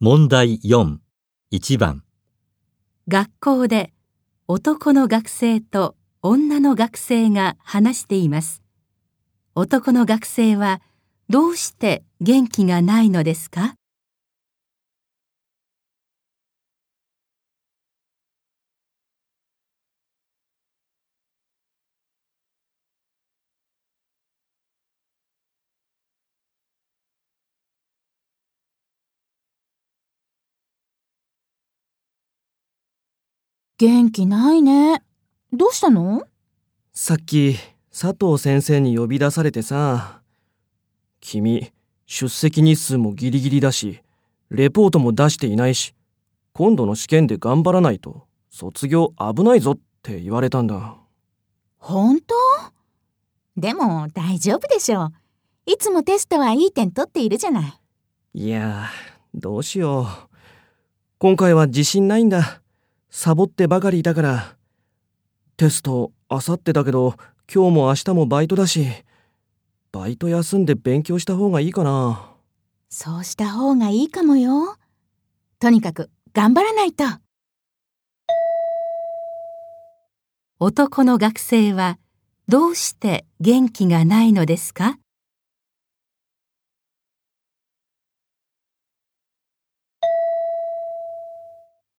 問題4、1番、学校で男の学生と女の学生が話しています。男の学生はどうして元気がないのですか？元気ないね。どうしたの？さっき佐藤先生に呼び出されてさ君出席日数もギリギリだしレポートも出していないし今度の試験で頑張らないと卒業危ないぞって言われたんだ本当？でも大丈夫でしょう。いつもテストはいい点取っているじゃない。いやーどうしよう今回は自信ないんだサボってばかりいたからテストあさってだけど今日も明日もバイトだしバイト休んで勉強した方がいいかなそうした方がいいかもよ。とにかく頑張らないと。男の学生はどうして元気がないのですか？